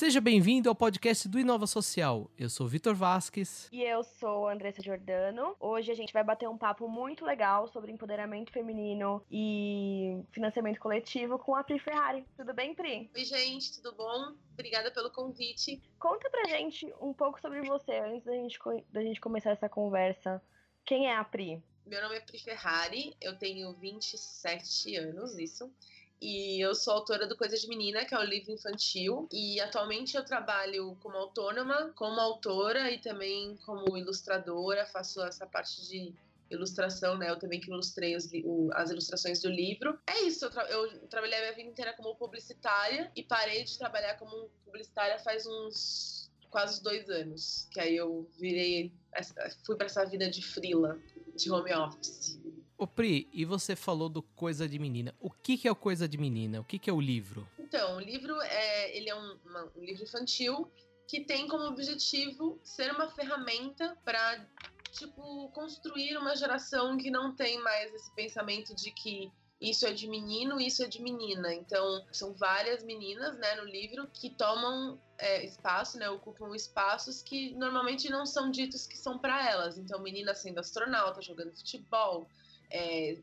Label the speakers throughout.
Speaker 1: Seja bem-vindo ao podcast do Inova Social. Eu sou Vitor Vasques.
Speaker 2: E eu sou Andressa Giordano. Hoje a gente vai bater um papo muito legal sobre empoderamento feminino e financiamento coletivo com a Pri Ferrari. Tudo bem, Pri?
Speaker 3: Oi, gente, tudo bom? Obrigada pelo convite.
Speaker 2: Conta pra gente um pouco sobre você antes da gente, da gente começar essa conversa. Quem é a Pri?
Speaker 3: Meu nome é Pri Ferrari, eu tenho 27 anos, isso. E eu sou autora do Coisa de Menina, que é o livro infantil. E atualmente eu trabalho como autônoma, como autora e também como ilustradora. Faço essa parte de ilustração, né? Eu também que ilustrei os, o, as ilustrações do livro. É isso, eu, tra eu, trabalhei a minha vida inteira como publicitária e parei de trabalhar como publicitária faz uns quase dois anos. Que aí eu virei, fui para essa vida de frila, de home office.
Speaker 1: Ô Pri, e você falou do Coisa de Menina. O que, que é o Coisa de Menina? O que, que é o livro?
Speaker 3: Então, o livro é, ele é um, uma, um livro infantil que tem como objetivo ser uma ferramenta para tipo construir uma geração que não tem mais esse pensamento de que isso é de menino, isso é de menina. Então, são várias meninas, né, no livro que tomam é, espaço, né, ocupam espaços que normalmente não são ditos que são para elas. Então, menina sendo astronauta, jogando futebol, é,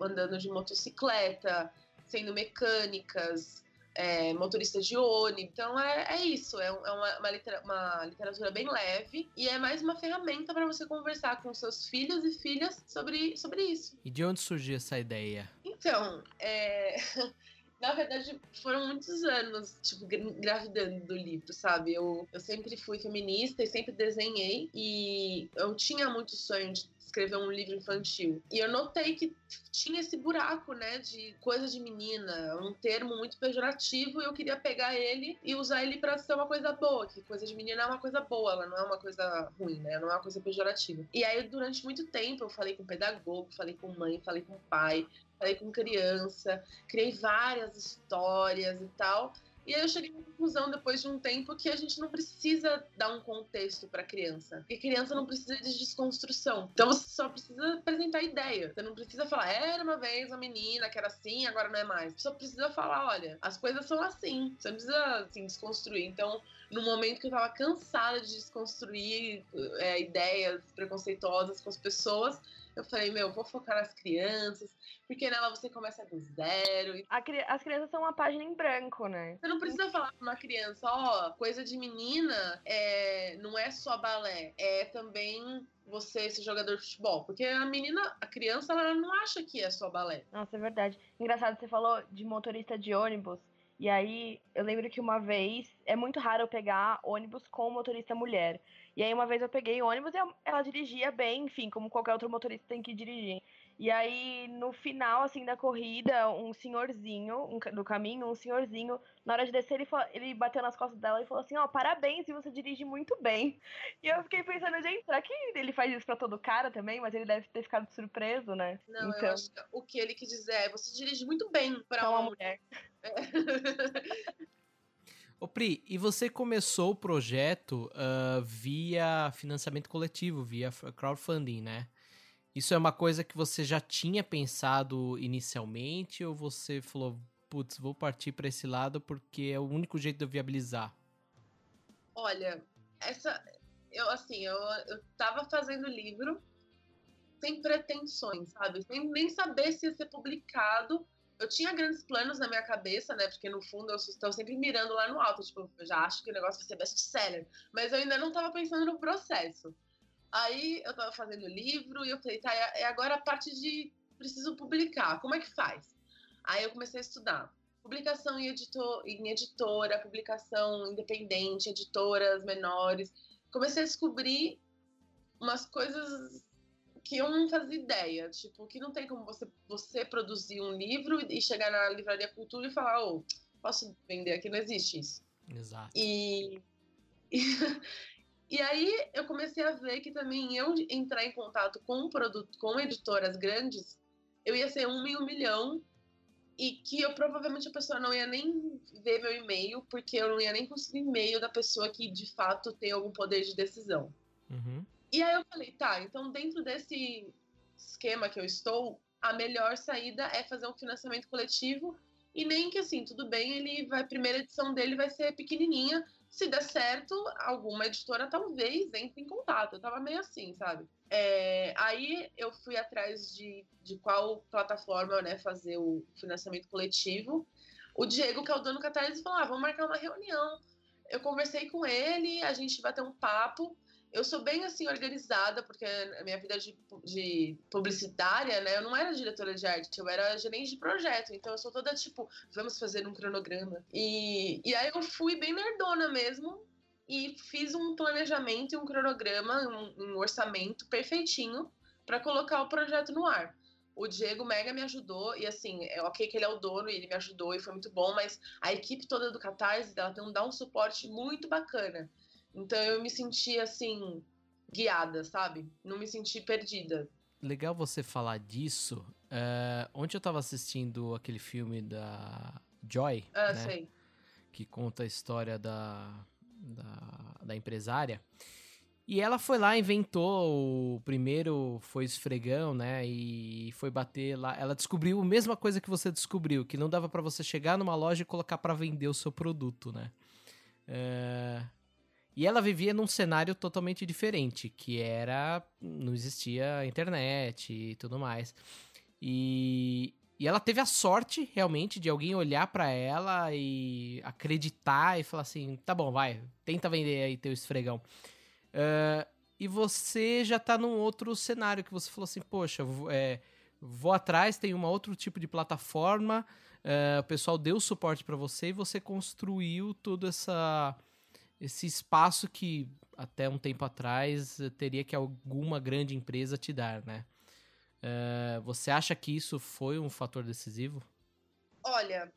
Speaker 3: andando de motocicleta, sendo mecânicas, é, motorista de ônibus. Então é, é isso, é, é uma, uma, litera, uma, literatura bem leve e é mais uma ferramenta para você conversar com seus filhos e filhas sobre, sobre isso.
Speaker 1: E de onde surgiu essa ideia?
Speaker 3: Então, é. na verdade, foram muitos anos, tipo, engravidando do livro, sabe? Eu, eu sempre fui feminista e sempre desenhei. E eu tinha muito sonho de escrever um livro infantil. E eu notei que tinha esse buraco, né, de coisa de menina, um termo muito pejorativo, e eu queria pegar ele e usar ele para ser uma coisa boa, que coisa de menina é uma coisa boa, ela não é uma coisa ruim, né, não é uma coisa pejorativa. E aí, durante muito tempo, eu falei com pedagogo, falei com mãe, falei com pai, falei com criança, criei várias histórias e tal. E aí eu cheguei à conclusão, depois de um tempo, que a gente não precisa dar um contexto para criança. Porque criança não precisa de desconstrução. Então você só precisa apresentar ideia. Você não precisa falar, era uma vez uma menina que era assim, agora não é mais. Você só precisa falar, olha, as coisas são assim. Você não precisa, assim, desconstruir. Então, no momento que eu tava cansada de desconstruir é, ideias preconceituosas com as pessoas, eu falei, meu, vou focar nas crianças, porque nela você começa do zero.
Speaker 2: as crianças são uma página em branco, né?
Speaker 3: Você não precisa falar pra uma criança, ó, oh, coisa de menina é, não é só balé, é também você ser jogador de futebol. Porque a menina, a criança, ela não acha que é só balé.
Speaker 2: Nossa, é verdade. Engraçado, você falou de motorista de ônibus. E aí, eu lembro que uma vez, é muito raro eu pegar ônibus com motorista mulher. E aí, uma vez eu peguei ônibus e ela dirigia bem, enfim, como qualquer outro motorista tem que dirigir. E aí, no final, assim, da corrida, um senhorzinho, um, do caminho, um senhorzinho, na hora de descer, ele, falou, ele bateu nas costas dela e falou assim, ó, oh, parabéns, e você dirige muito bem. E eu fiquei pensando, gente, será que ele faz isso pra todo cara também? Mas ele deve ter ficado surpreso, né?
Speaker 3: Não, então... eu acho que o que ele quis dizer é, você dirige muito bem pra
Speaker 2: uma, uma mulher. É.
Speaker 1: Ô Pri, e você começou o projeto uh, via financiamento coletivo, via crowdfunding, né? Isso é uma coisa que você já tinha pensado inicialmente ou você falou, putz, vou partir para esse lado porque é o único jeito de eu viabilizar?
Speaker 3: Olha, essa eu assim, eu, eu tava fazendo livro sem pretensões, sabe? Sem nem saber se ia ser publicado. Eu tinha grandes planos na minha cabeça, né? Porque no fundo eu estou sempre mirando lá no alto, tipo, eu já acho que o negócio vai ser best-seller, mas eu ainda não tava pensando no processo. Aí eu tava fazendo livro e eu falei, tá, é agora a parte de preciso publicar, como é que faz? Aí eu comecei a estudar. Publicação em, editor, em editora, publicação independente, editoras menores. Comecei a descobrir umas coisas que eu não fazia ideia. Tipo, que não tem como você, você produzir um livro e chegar na livraria cultura e falar, ô, oh, posso vender aqui? Não existe isso.
Speaker 1: Exato.
Speaker 3: E, e, E aí eu comecei a ver que também eu entrar em contato com um produto, com editoras grandes, eu ia ser um em um milhão e que eu provavelmente a pessoa não ia nem ver meu e-mail, porque eu não ia nem conseguir e-mail da pessoa que de fato tem algum poder de decisão.
Speaker 1: Uhum.
Speaker 3: E aí eu falei, tá, então dentro desse esquema que eu estou, a melhor saída é fazer um financiamento coletivo e nem que assim, tudo bem, ele vai, a primeira edição dele vai ser pequenininha, se der certo, alguma editora talvez entre em contato. Eu tava meio assim, sabe? É, aí eu fui atrás de, de qual plataforma né, fazer o financiamento coletivo. O Diego, que é o dono do Catarse, falou: ah, vamos marcar uma reunião. Eu conversei com ele, a gente vai ter um papo eu sou bem assim organizada, porque a minha vida de, de, publicitária, né? Eu não era diretora de arte, eu era gerente de projeto. Então eu sou toda tipo, vamos fazer um cronograma. E, e aí eu fui bem nerdona mesmo e fiz um planejamento e um cronograma, um, um orçamento perfeitinho para colocar o projeto no ar. O Diego Mega me ajudou, e assim, é ok que ele é o dono e ele me ajudou e foi muito bom, mas a equipe toda do Catarse, ela tem um, dá um suporte muito bacana. Então eu me senti assim, guiada, sabe? Não me senti perdida.
Speaker 1: Legal você falar disso. Uh, ontem eu tava assistindo aquele filme da Joy,
Speaker 3: ah,
Speaker 1: né?
Speaker 3: sei.
Speaker 1: que conta a história da, da, da empresária. E ela foi lá, inventou o primeiro, foi esfregão, né? E foi bater lá. Ela descobriu a mesma coisa que você descobriu, que não dava para você chegar numa loja e colocar para vender o seu produto, né? Uh, e ela vivia num cenário totalmente diferente, que era. não existia internet e tudo mais. E, e ela teve a sorte, realmente, de alguém olhar para ela e acreditar e falar assim: tá bom, vai, tenta vender aí teu esfregão. Uh, e você já tá num outro cenário que você falou assim: poxa, é, vou atrás, tem um outro tipo de plataforma, uh, o pessoal deu suporte para você e você construiu toda essa esse espaço que até um tempo atrás teria que alguma grande empresa te dar, né? Uh, você acha que isso foi um fator decisivo?
Speaker 3: Olha,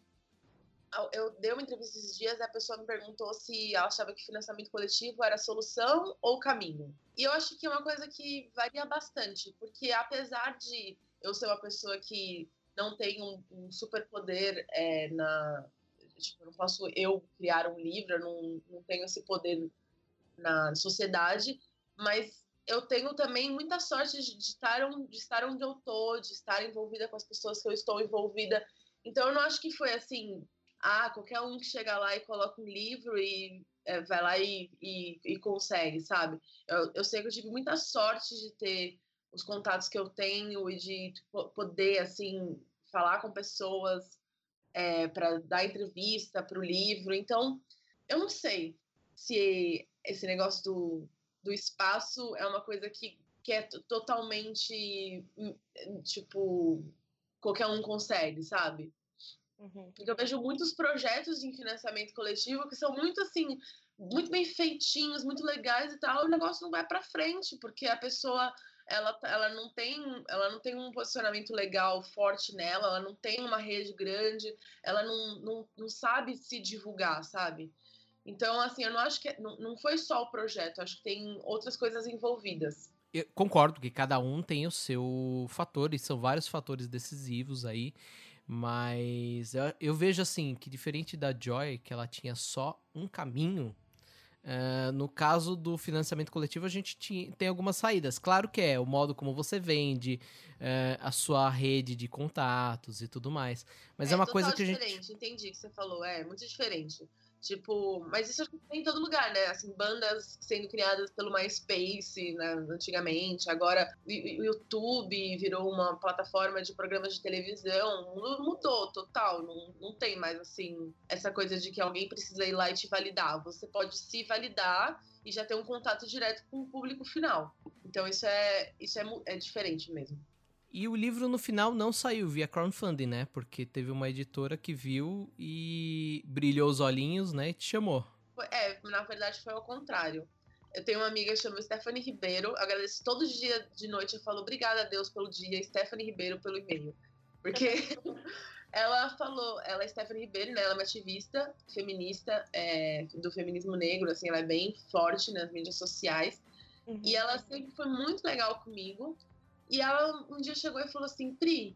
Speaker 3: eu dei uma entrevista esses dias e a pessoa me perguntou se ela achava que financiamento coletivo era solução ou caminho. E eu acho que é uma coisa que varia bastante, porque apesar de eu ser uma pessoa que não tem um, um superpoder é, na, Tipo, não posso eu criar um livro, eu não, não tenho esse poder na sociedade, mas eu tenho também muita sorte de estar, de estar onde eu tô, de estar envolvida com as pessoas que eu estou envolvida. Então eu não acho que foi assim, ah, qualquer um que chega lá e coloca um livro e é, vai lá e, e, e consegue, sabe? Eu, eu, sei que eu tive muita sorte de ter os contatos que eu tenho e de poder, assim, falar com pessoas é, para dar entrevista para o livro. Então, eu não sei se esse negócio do, do espaço é uma coisa que, que é totalmente, hum, tipo, qualquer um consegue, sabe? Uhum. Porque eu vejo muitos projetos de financiamento coletivo que são muito assim, muito bem feitinhos, muito legais e tal, e o negócio não vai para frente, porque a pessoa ela, ela, não tem, ela não tem um posicionamento legal forte nela, ela não tem uma rede grande, ela não, não, não sabe se divulgar, sabe? Então, assim, eu não acho que. Não, não foi só o projeto, acho que tem outras coisas envolvidas.
Speaker 1: Eu concordo que cada um tem o seu fator, e são vários fatores decisivos aí. Mas eu, eu vejo assim que diferente da Joy, que ela tinha só um caminho Uh, no caso do financiamento coletivo, a gente tinha, tem algumas saídas. Claro que é o modo como você vende, uh, a sua rede de contatos e tudo mais. Mas é, é uma coisa que a gente.
Speaker 3: diferente, entendi o que você falou. É muito diferente. Tipo, mas isso tem em todo lugar, né? Assim, bandas sendo criadas pelo MySpace, né, antigamente. Agora, o YouTube virou uma plataforma de programas de televisão. Mudou total. Não, não tem mais, assim, essa coisa de que alguém precisa ir lá e te validar. Você pode se validar e já ter um contato direto com o público final. Então, isso é, isso é, é diferente mesmo.
Speaker 1: E o livro no final não saiu via crowdfunding, né? Porque teve uma editora que viu e brilhou os olhinhos, né? E te chamou.
Speaker 3: É, na verdade foi ao contrário. Eu tenho uma amiga que chama Stephanie Ribeiro. Agradeço todo dia de noite. Eu falo obrigada a Deus pelo dia, Stephanie Ribeiro pelo e-mail. Porque ela falou, ela é Stephanie Ribeiro, né? Ela é uma ativista feminista é, do feminismo negro, assim, ela é bem forte nas mídias sociais. Uhum. E ela sempre foi muito legal comigo. E ela um dia chegou e falou assim: Pri,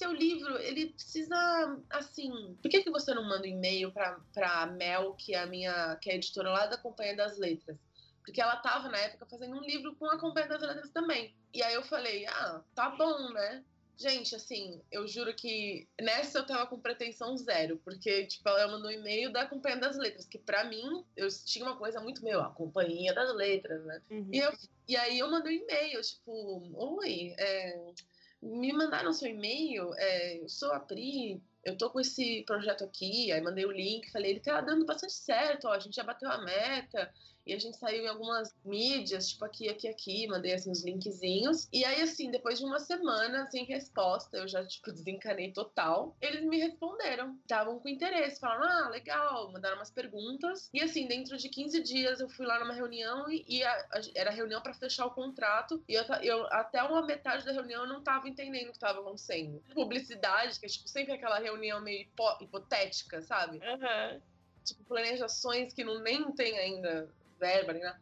Speaker 3: seu livro, ele precisa, assim, por que, que você não manda um e-mail pra, pra Mel, que é a minha, que é a editora lá da Companhia das Letras? Porque ela tava, na época, fazendo um livro com a Companhia das Letras também. E aí eu falei, ah, tá bom, né? Gente, assim, eu juro que nessa eu tava com pretensão zero, porque, tipo, ela mandou um e-mail da Companhia das Letras, que para mim, eu tinha uma coisa muito meu, a Companhia das Letras, né? Uhum. E, eu, e aí eu mandei um e-mail, tipo, oi, é, me mandaram seu e-mail, é, eu sou a Pri, eu tô com esse projeto aqui, aí mandei o link, falei, ele tá dando bastante certo, ó, a gente já bateu a meta, e a gente saiu em algumas mídias, tipo aqui, aqui, aqui, mandei assim os linkzinhos. E aí, assim, depois de uma semana sem resposta, eu já, tipo, desencanei total. Eles me responderam, estavam com interesse, falaram, ah, legal, mandaram umas perguntas. E assim, dentro de 15 dias eu fui lá numa reunião e, e a, a, era reunião para fechar o contrato. E eu, eu, até uma metade da reunião eu não tava entendendo o que tava acontecendo. Publicidade, que é tipo sempre aquela reunião meio hipo, hipotética, sabe?
Speaker 2: Uhum.
Speaker 3: Tipo, planejações que não nem tem ainda verba, né?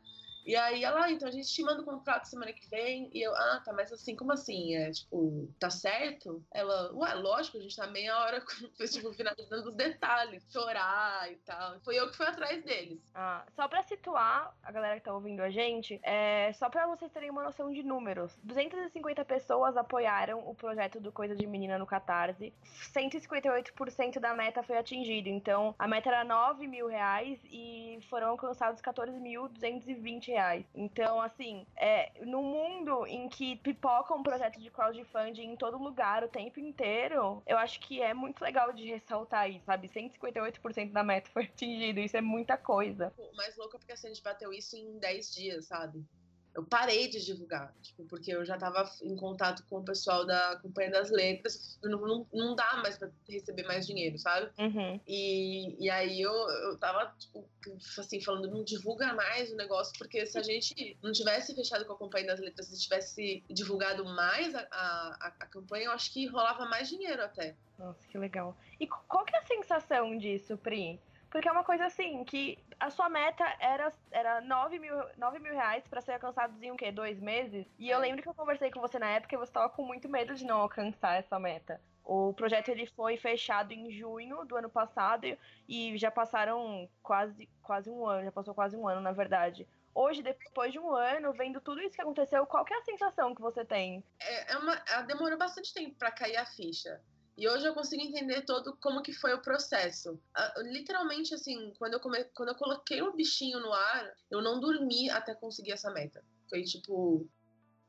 Speaker 3: E aí ela, ah, então a gente te manda o contrato semana que vem. E eu, ah, tá, mas assim, como assim? É tipo, tá certo? Ela, ué, lógico, a gente tá meia hora, tipo, finalizando os detalhes, chorar e tal. Foi eu que fui atrás deles.
Speaker 2: Ah, só pra situar a galera que tá ouvindo a gente, é, só pra vocês terem uma noção de números: 250 pessoas apoiaram o projeto do Coisa de Menina no Catarse. 158% da meta foi atingido. Então, a meta era 9 mil reais e foram alcançados 14.220 reais. Então, assim, é, no mundo em que pipoca um projeto de crowdfunding em todo lugar o tempo inteiro, eu acho que é muito legal de ressaltar isso, sabe? 158% da meta foi atingido, isso é muita coisa.
Speaker 3: O mais louco é porque assim, a gente bateu isso em 10 dias, sabe? Eu parei de divulgar, tipo, porque eu já estava em contato com o pessoal da Companhia das Letras, não, não, não dá mais para receber mais dinheiro, sabe?
Speaker 2: Uhum.
Speaker 3: E, e aí eu, eu tava, tipo, assim, falando, não divulga mais o negócio, porque se a gente não tivesse fechado com a Companhia das Letras, se tivesse divulgado mais a, a, a campanha, eu acho que rolava mais dinheiro até.
Speaker 2: Nossa, que legal. E qual que é a sensação disso, Pri? Porque é uma coisa assim, que a sua meta era, era 9, mil, 9 mil reais pra ser alcançados em o quê? Dois meses? E eu é. lembro que eu conversei com você na época e você tava com muito medo de não alcançar essa meta. O projeto ele foi fechado em junho do ano passado e já passaram quase, quase um ano, já passou quase um ano, na verdade. Hoje, depois de um ano, vendo tudo isso que aconteceu, qual que é a sensação que você tem?
Speaker 3: É, é uma, demorou bastante tempo para cair a ficha. E hoje eu consigo entender todo como que foi o processo. Uh, literalmente, assim, quando eu, come... quando eu coloquei o bichinho no ar, eu não dormi até conseguir essa meta. Foi tipo.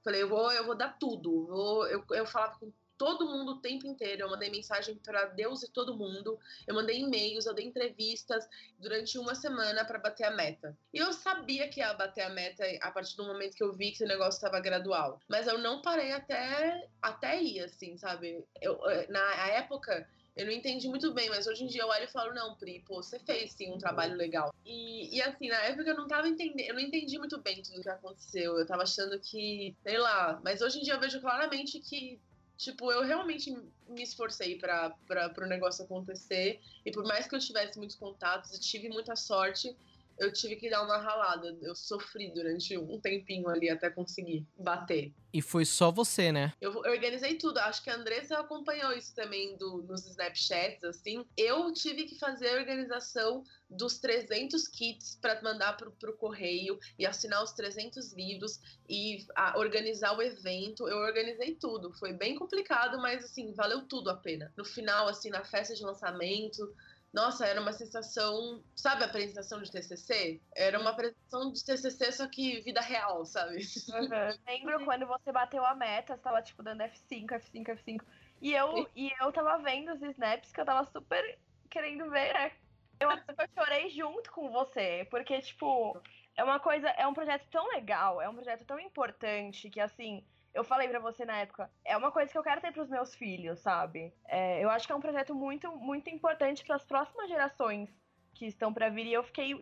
Speaker 3: Falei, eu vou, eu vou dar tudo. Vou, eu, eu falava com todo mundo o tempo inteiro. Eu mandei mensagem para Deus e todo mundo. Eu mandei e-mails, eu dei entrevistas durante uma semana para bater a meta. E eu sabia que ia bater a meta a partir do momento que eu vi que o negócio estava gradual. Mas eu não parei até, até ir, assim, sabe? Eu, eh, na época, eu não entendi muito bem, mas hoje em dia eu olho e falo, não, Pri, pô, você fez sim um trabalho legal. E, e assim, na época eu não tava entendendo, eu não entendi muito bem tudo o que aconteceu. Eu tava achando que, sei lá, mas hoje em dia eu vejo claramente que Tipo, eu realmente me esforcei para o negócio acontecer. E por mais que eu tivesse muitos contatos e tive muita sorte, eu tive que dar uma ralada. Eu sofri durante um tempinho ali até conseguir bater.
Speaker 1: E foi só você, né?
Speaker 3: Eu, eu organizei tudo. Acho que a Andressa acompanhou isso também do, nos Snapchats, assim. Eu tive que fazer a organização dos 300 kits para mandar pro, pro correio e assinar os 300 livros e a, organizar o evento. Eu organizei tudo. Foi bem complicado, mas assim, valeu tudo a pena. No final, assim, na festa de lançamento, nossa, era uma sensação. Sabe a apresentação de TCC? Era uma apresentação de TCC, só que vida real, sabe?
Speaker 2: Uhum. Lembro quando você bateu a meta, você tava, tipo, dando F5, F5, F5. E eu, e eu tava vendo os snaps que eu tava super querendo ver, né? Eu, eu chorei junto com você, porque, tipo, é uma coisa. É um projeto tão legal, é um projeto tão importante que, assim eu falei para você na época, é uma coisa que eu quero ter para os meus filhos, sabe? É, eu acho que é um projeto muito, muito importante para as próximas gerações que estão para vir e eu fiquei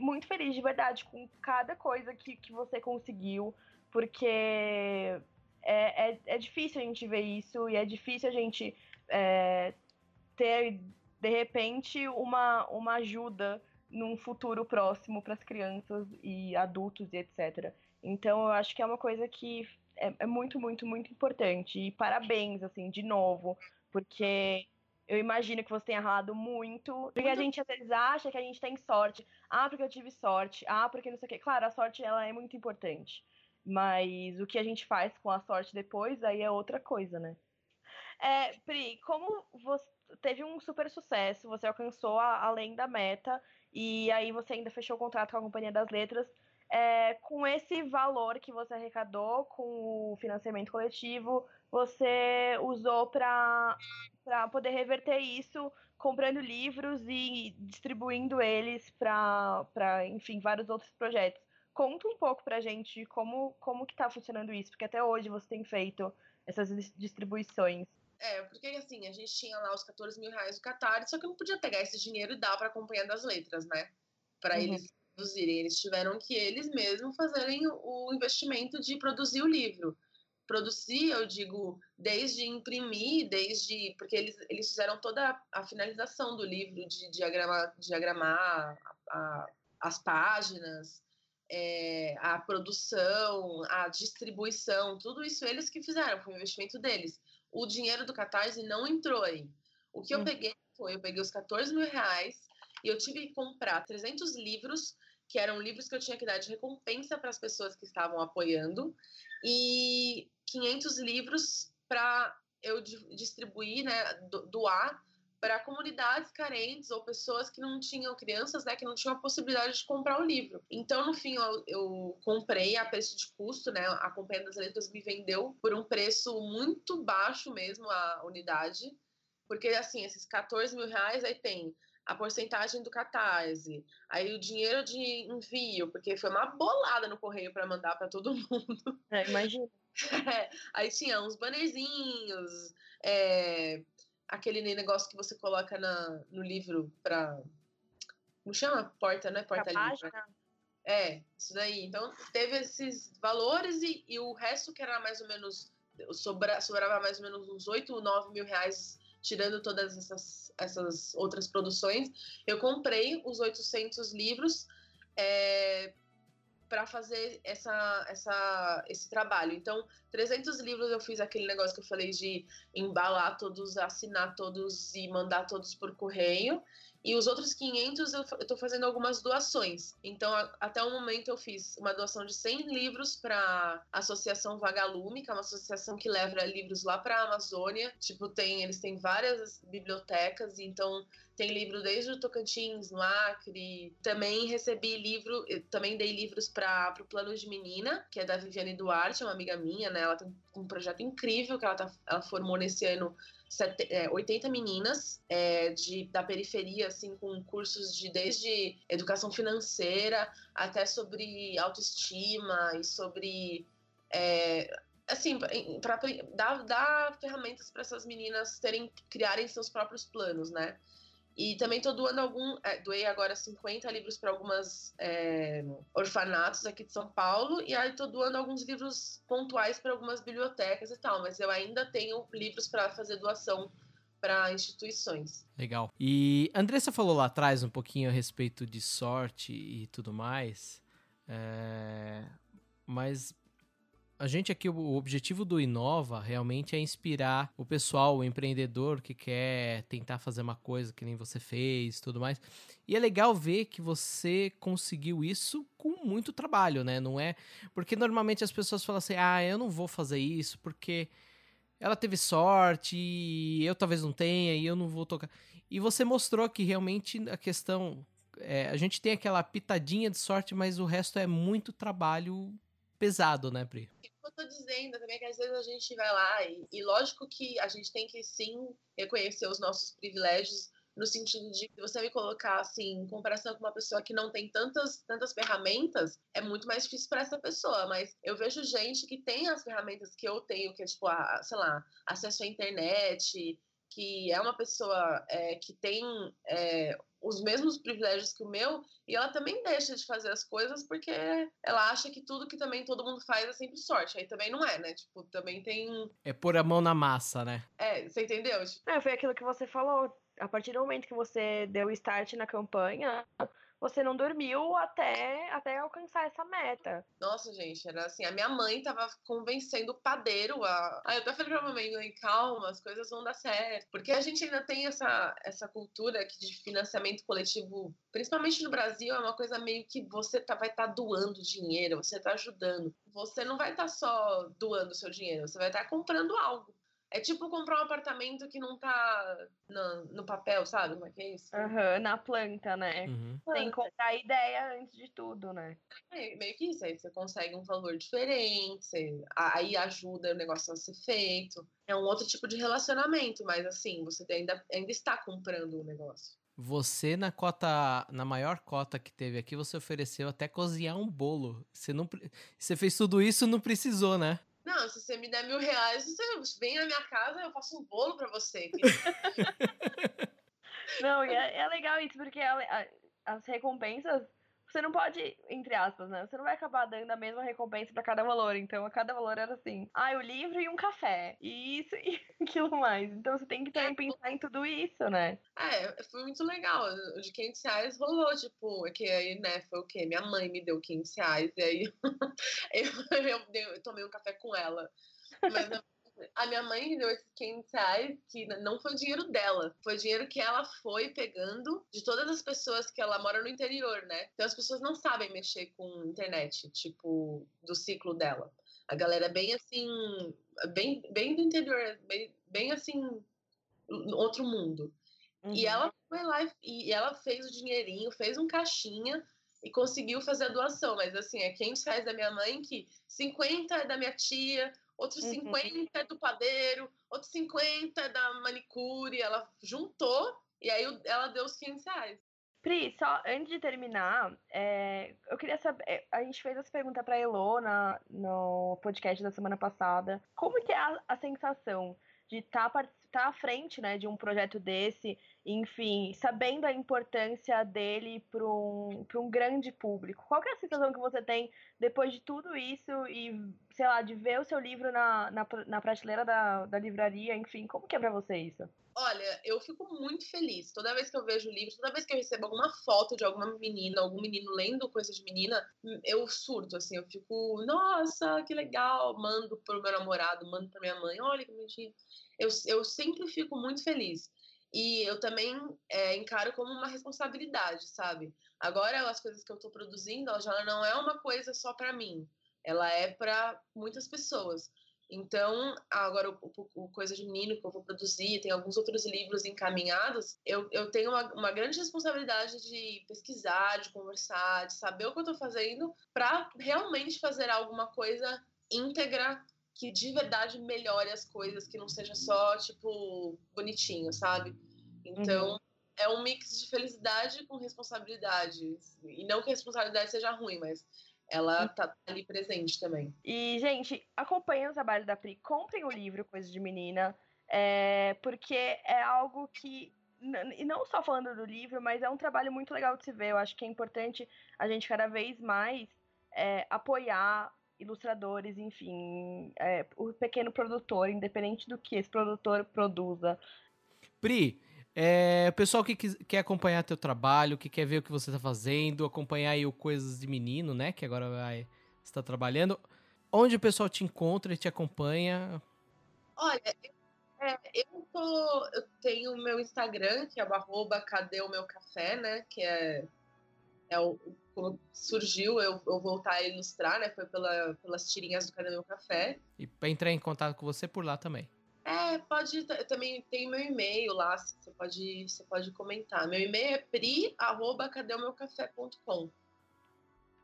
Speaker 2: muito feliz de verdade com cada coisa que, que você conseguiu, porque é, é, é difícil a gente ver isso e é difícil a gente é, ter de repente uma, uma ajuda num futuro próximo para as crianças e adultos e etc. Então eu acho que é uma coisa que é, é muito, muito, muito importante. E parabéns, assim, de novo, porque eu imagino que você tenha ralado muito. Porque a gente às vezes acha que a gente tem sorte. Ah, porque eu tive sorte. Ah, porque não sei o quê. Claro, a sorte ela é muito importante. Mas o que a gente faz com a sorte depois, aí é outra coisa, né? É, Pri, como você teve um super sucesso, você alcançou a, além da meta, e aí você ainda fechou o contrato com a Companhia das Letras. É, com esse valor que você arrecadou com o financiamento coletivo, você usou para poder reverter isso comprando livros e distribuindo eles para, enfim, vários outros projetos. Conta um pouco pra gente como, como que tá funcionando isso, porque até hoje você tem feito essas distribuições.
Speaker 3: É, porque assim, a gente tinha lá os 14 mil reais do Qatar, só que eu não podia pegar esse dinheiro e dar para a Companhia das Letras, né? Para uhum. eles produzirem. Eles tiveram que eles mesmos fazerem o investimento de produzir o livro. Produzir, eu digo, desde imprimir, desde. Porque eles, eles fizeram toda a finalização do livro, de diagramar, diagramar a, a, as páginas, é, a produção, a distribuição, tudo isso eles que fizeram, foi um investimento deles. O dinheiro do Catarse não entrou aí. O que hum. eu peguei foi, eu peguei os 14 mil reais e eu tive que comprar 300 livros, que eram livros que eu tinha que dar de recompensa para as pessoas que estavam apoiando, e 500 livros para eu distribuir, né, doar para comunidades carentes ou pessoas que não tinham crianças, né, que não tinham a possibilidade de comprar o livro. Então, no fim, eu, eu comprei a preço de custo, né, a Companhia das Letras me vendeu por um preço muito baixo mesmo a unidade, porque assim, esses 14 mil reais aí tem a porcentagem do Catarse, aí o dinheiro de envio, porque foi uma bolada no correio para mandar para todo mundo.
Speaker 2: É, imagina.
Speaker 3: É, aí tinha uns bannerzinhos, é, aquele negócio que você coloca na, no livro pra. Como chama? Porta, não é porta-livro? É, isso daí. Então, teve esses valores e, e, o resto, que era mais ou menos. Sobra, sobrava mais ou menos uns 8 ou 9 mil reais, tirando todas essas, essas outras produções. Eu comprei os 800 livros. É, para fazer essa, essa, esse trabalho. Então, 300 livros eu fiz aquele negócio que eu falei de embalar todos, assinar todos e mandar todos por correio. E os outros 500 eu estou fazendo algumas doações. Então, a, até o momento eu fiz uma doação de 100 livros para a Associação Vagalume, que é uma associação que leva livros lá para a Amazônia. Tipo, tem, eles têm várias bibliotecas, então tem livro desde o Tocantins, no Acre. Também recebi livro, também dei livros para o Plano de Menina, que é da Viviane Duarte, uma amiga minha, né? Ela tem um projeto incrível que ela, tá, ela formou nesse ano 80 é, meninas é, de, da periferia, assim, com cursos de desde educação financeira até sobre autoestima e sobre. É, assim, para dar, dar ferramentas para essas meninas terem, criarem seus próprios planos, né? E também estou doando algum. É, doei agora 50 livros para algumas é, orfanatos aqui de São Paulo. E aí estou doando alguns livros pontuais para algumas bibliotecas e tal. Mas eu ainda tenho livros para fazer doação para instituições.
Speaker 1: Legal. E Andressa falou lá atrás um pouquinho a respeito de sorte e tudo mais. É... Mas a gente aqui, o objetivo do Inova realmente é inspirar o pessoal, o empreendedor que quer tentar fazer uma coisa que nem você fez tudo mais. E é legal ver que você conseguiu isso com muito trabalho, né? Não é. Porque normalmente as pessoas falam assim: ah, eu não vou fazer isso porque ela teve sorte eu talvez não tenha e eu não vou tocar. E você mostrou que realmente a questão. É, a gente tem aquela pitadinha de sorte, mas o resto é muito trabalho pesado, né, Pri?
Speaker 3: eu tô dizendo também é que às vezes a gente vai lá e, e, lógico que a gente tem que sim reconhecer os nossos privilégios no sentido de que você me colocar assim em comparação com uma pessoa que não tem tantas tantas ferramentas é muito mais difícil para essa pessoa mas eu vejo gente que tem as ferramentas que eu tenho que é tipo a, sei lá acesso à internet que é uma pessoa é, que tem é, os mesmos privilégios que o meu e ela também deixa de fazer as coisas porque ela acha que tudo que também todo mundo faz é sempre sorte. Aí também não é, né? Tipo, também tem.
Speaker 1: É pôr a mão na massa, né?
Speaker 3: É, você entendeu?
Speaker 2: É, foi aquilo que você falou. A partir do momento que você deu start na campanha, você não dormiu até, até alcançar essa meta.
Speaker 3: Nossa, gente, era assim, a minha mãe tava convencendo o padeiro a. Aí eu até falei pra mamãe, mãe, calma, as coisas vão dar certo. Porque a gente ainda tem essa, essa cultura aqui de financiamento coletivo, principalmente no Brasil, é uma coisa meio que você tá, vai estar tá doando dinheiro, você tá ajudando. Você não vai estar tá só doando seu dinheiro, você vai estar tá comprando algo. É tipo comprar um apartamento que não tá no, no papel, sabe? Como é que é isso?
Speaker 2: Aham, na planta, né?
Speaker 1: Uhum.
Speaker 2: Tem que comprar a ideia antes de tudo, né?
Speaker 3: É, meio que isso, aí você consegue um valor diferente, você- aí ajuda o negócio a ser feito. É um outro tipo de relacionamento, mas assim, você ainda, ainda está comprando o negócio.
Speaker 1: Você, na cota, na maior cota que teve aqui, você ofereceu até cozinhar um bolo. Você, não, você fez tudo isso não precisou, né?
Speaker 3: Não, se você me der mil reais, você vem na minha casa, eu faço um bolo pra você.
Speaker 2: Não, e é, é legal isso, porque a- a- as recompensas, você não pode, entre aspas, né? Você não vai acabar dando a mesma recompensa pra cada valor. Então, a cada valor era assim, ah, o livro e um café. E isso e aquilo mais. Então, você tem que também pensar em tudo isso, né?
Speaker 3: É, foi muito legal. O de 500 reais rolou, tipo, é que aí, né, foi o quê? Minha mãe me deu 500 reais, e aí eu, eu, eu tomei um café com ela. Mas a- minha mãe me deu esses 500 reais, que não foi dinheiro dela, foi dinheiro que ela foi pegando de todas as pessoas que ela mora no interior, né? Então as pessoas não sabem mexer com internet, tipo, do ciclo dela. A galera é bem assim, bem, bem do interior, bem, bem assim, outro mundo. E
Speaker 2: Uhum.
Speaker 3: ela foi lá e, e ela fez o dinheirinho, fez um caixinha e conseguiu fazer a doação. Mas assim, é 500 reais da minha mãe, que 50 é da minha tia, outros
Speaker 2: Uhum.
Speaker 3: 50 é do padeiro, outros 50 é da manicure. Ela juntou e aí ela deu os 500 reais.
Speaker 2: Pri, só antes de terminar, é, eu queria saber. é, A gente fez essa pergunta pra Elo na, no podcast da semana passada. Como que é a, a sensação de estar tá à frente né, de um projeto desse, enfim, sabendo a importância dele para um, um grande público? Qual é a sensação que você tem depois de tudo isso e, sei lá, de ver o seu livro na, na, na prateleira da, da livraria, enfim, como que é pra você isso?
Speaker 3: Olha, eu fico muito feliz. Toda vez que eu vejo o livro, toda vez que eu recebo alguma foto de alguma menina, algum menino lendo coisa de menina, eu surto, assim, eu fico, nossa, que legal. Mando pro meu namorado, mando pra minha mãe, olha que bonitinho. Eu, eu sempre fico muito feliz. E eu também é, encaro como uma responsabilidade, sabe? Agora, as coisas que eu tô produzindo, ela já não é uma coisa só pra mim. Ela é pra muitas pessoas. Então, agora o, o- o Coisa de Menino que eu vou produzir, tem alguns outros livros encaminhados, eu, eu tenho uma, uma grande responsabilidade de pesquisar, de conversar, de saber o que eu estou fazendo, para realmente fazer alguma coisa íntegra que de verdade melhore as coisas, que não seja só, tipo, bonitinho, sabe? Então, é um mix de felicidade com responsabilidade. E não que a responsabilidade seja ruim, mas ela tá ali presente também.
Speaker 2: E, gente, acompanhem o trabalho da Pri, comprem o livro Coisa de Menina, é, porque é algo que. E não só falando do livro, mas é um trabalho muito legal de se ver. Eu acho que é importante a gente cada vez mais é, apoiar ilustradores, enfim, é, o pequeno produtor, independente do que esse produtor produza.
Speaker 1: Pri, é, o pessoal que quer acompanhar teu trabalho, que quer ver o que você tá fazendo, acompanhar aí o Coisas de Menino, né? Que agora vai estar trabalhando. Onde o pessoal te encontra e te acompanha?
Speaker 3: Olha, é, eu tô. Eu tenho o meu Instagram, que é o arroba cadê o meu café, né? Que é, é o. Como surgiu eu, eu voltar a ilustrar, né? Foi pela, pelas tirinhas do Cadê Meu Café.
Speaker 1: E pra entrar em contato com você por lá também.
Speaker 3: É, pode. Eu também tem meu e-mail lá, você pode, você pode comentar. Meu e-mail é pri, arroba cadêomeucafé.com.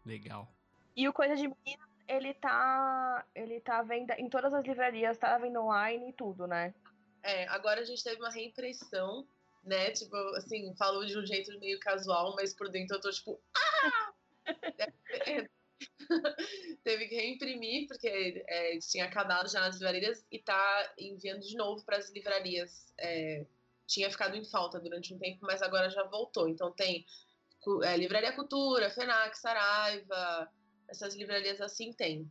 Speaker 1: Legal.
Speaker 2: E o Coisa de Menina, ele tá. Ele tá venda em todas as livrarias, tá à venda online e tudo, né?
Speaker 3: É, agora a gente teve uma reimpressão, né? Tipo, assim, falo de um jeito meio casual, mas por dentro eu tô tipo. Ah! É, teve que reimprimir, porque é, tinha acabado já nas livrarias e tá enviando de novo para as livrarias. É, tinha ficado em falta durante um tempo, mas agora já voltou. Então tem é, Livraria Cultura, FENAC, Saraiva, essas livrarias assim tem.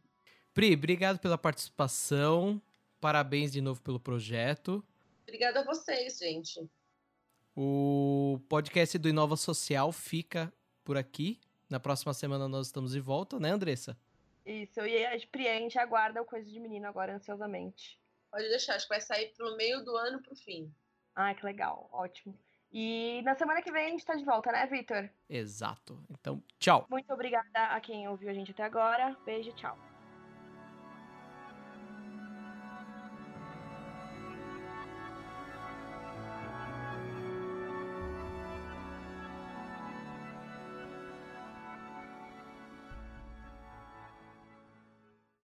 Speaker 1: Pri, obrigado pela participação. Parabéns de novo pelo projeto.
Speaker 3: Obrigada a vocês, gente.
Speaker 1: O podcast do Inova Social fica por aqui. Na próxima semana nós estamos de volta, né, Andressa?
Speaker 2: Isso, e a Pri, a gente aguarda o Coisa de Menino agora ansiosamente.
Speaker 3: Pode deixar, acho que vai sair pelo meio do ano pro fim.
Speaker 2: Ai, que legal, ótimo. E na semana que vem a gente tá de volta, né, Vitor?
Speaker 1: Exato. Então, tchau.
Speaker 2: Muito obrigada a quem ouviu a gente até agora. Beijo, tchau.